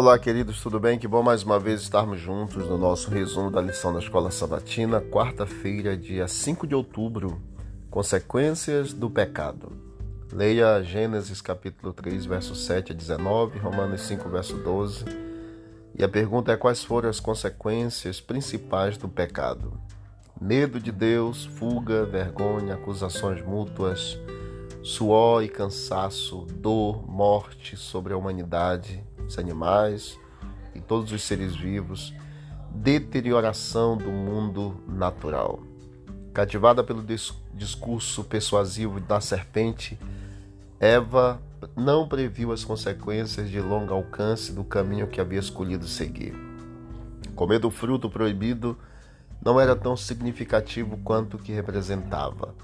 Olá, queridos, tudo bem? Que bom mais uma vez estarmos juntos no nosso resumo da lição da Escola Sabatina, quarta-feira, dia 5 de outubro. Consequências do pecado. Leia Gênesis capítulo 3, verso 7 a 19, Romanos 5, verso 12. E a pergunta é: quais foram as consequências principais do pecado? Medo de Deus, fuga, vergonha, acusações mútuas, suor e cansaço, dor, morte sobre a humanidade, os animais e todos os seres vivos, deterioração do mundo natural. Cativada pelo discurso persuasivo da serpente, Eva não previu as consequências de longo alcance do caminho que havia escolhido seguir. Comer do fruto proibido não era tão significativo quanto o que representava.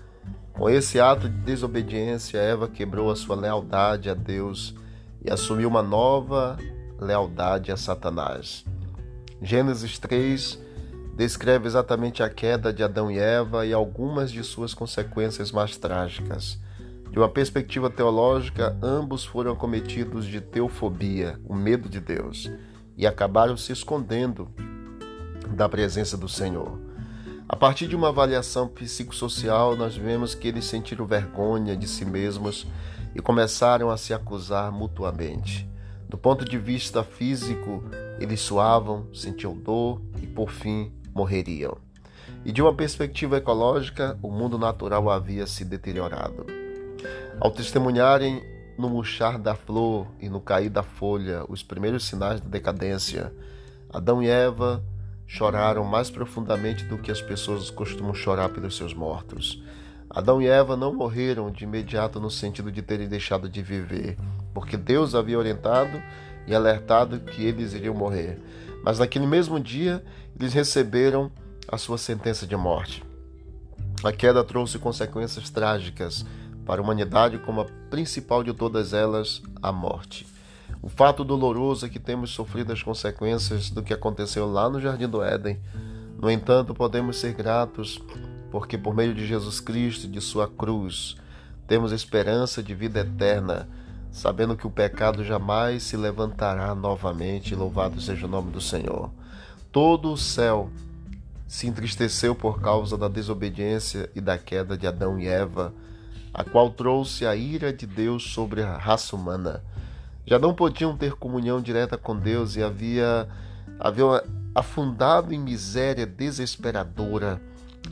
Com esse ato de desobediência, Eva quebrou a sua lealdade a Deus e assumiu uma nova lealdade a Satanás. Gênesis 3 descreve exatamente a queda de Adão e Eva e algumas de suas consequências mais trágicas. De uma perspectiva teológica, ambos foram cometidos de teofobia, o medo de Deus, e acabaram se escondendo da presença do Senhor. A partir de uma avaliação psicossocial, nós vemos que eles sentiram vergonha de si mesmos e começaram a se acusar mutuamente. Do ponto de vista físico, eles suavam, sentiam dor e, por fim, morreriam. E de uma perspectiva ecológica, o mundo natural havia se deteriorado. Ao testemunharem no murchar da flor e no cair da folha os primeiros sinais da decadência, Adão e Eva choraram mais profundamente do que as pessoas costumam chorar pelos seus mortos. Adão e Eva não morreram de imediato no sentido de terem deixado de viver, porque Deus havia orientado e alertado que eles iriam morrer. Mas naquele mesmo dia, eles receberam a sua sentença de morte. A queda trouxe consequências trágicas para a humanidade, como a principal de todas elas, a morte. O fato doloroso é que temos sofrido as consequências do que aconteceu lá no Jardim do Éden. No entanto, podemos ser gratos porque, por meio de Jesus Cristo e de Sua cruz, temos esperança de vida eterna, sabendo que o pecado jamais se levantará novamente. Louvado seja o nome do Senhor. Todo o céu se entristeceu por causa da desobediência e da queda de Adão e Eva, a qual trouxe a ira de Deus sobre a raça humana já não podiam ter comunhão direta com Deus e havia, havia afundado em miséria desesperadora.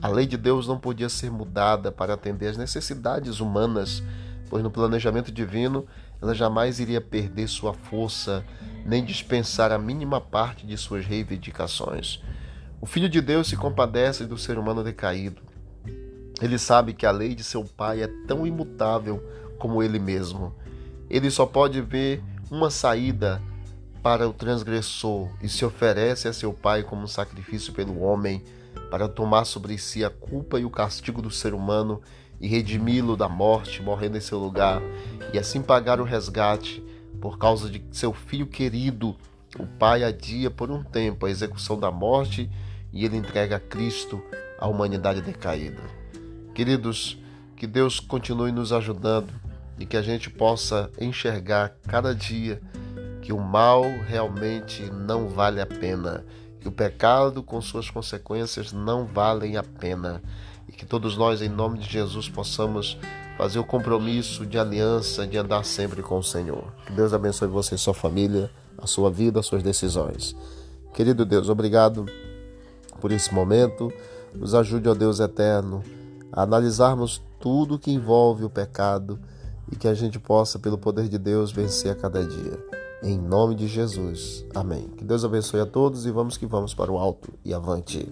A lei de Deus não podia ser mudada para atender às necessidades humanas, pois no planejamento divino ela jamais iria perder sua força, nem dispensar a mínima parte de suas reivindicações. O Filho de Deus se compadece do ser humano decaído. Ele sabe que a lei de seu Pai é tão imutável como ele mesmo. Ele só pode ver uma saída para o transgressor e se oferece a seu Pai como sacrifício pelo homem, para tomar sobre si a culpa e o castigo do ser humano e redimi-lo da morte, morrendo em seu lugar, e assim pagar o resgate por causa de seu filho querido. O Pai adia por um tempo a execução da morte e ele entrega a Cristo à humanidade decaída. Queridos, que Deus continue nos ajudando e que a gente possa enxergar cada dia que o mal realmente não vale a pena, que o pecado com suas consequências não valem a pena e que todos nós, em nome de Jesus, possamos fazer o compromisso de aliança de andar sempre com o Senhor. Que Deus abençoe você e sua família, a sua vida, as suas decisões. Querido Deus, obrigado por esse momento. Nos ajude, ó Deus eterno, a analisarmos tudo que envolve o pecado e que a gente possa, pelo poder de Deus, vencer a cada dia. Em nome de Jesus. Amém. Que Deus abençoe a todos e vamos que vamos para o alto e avante.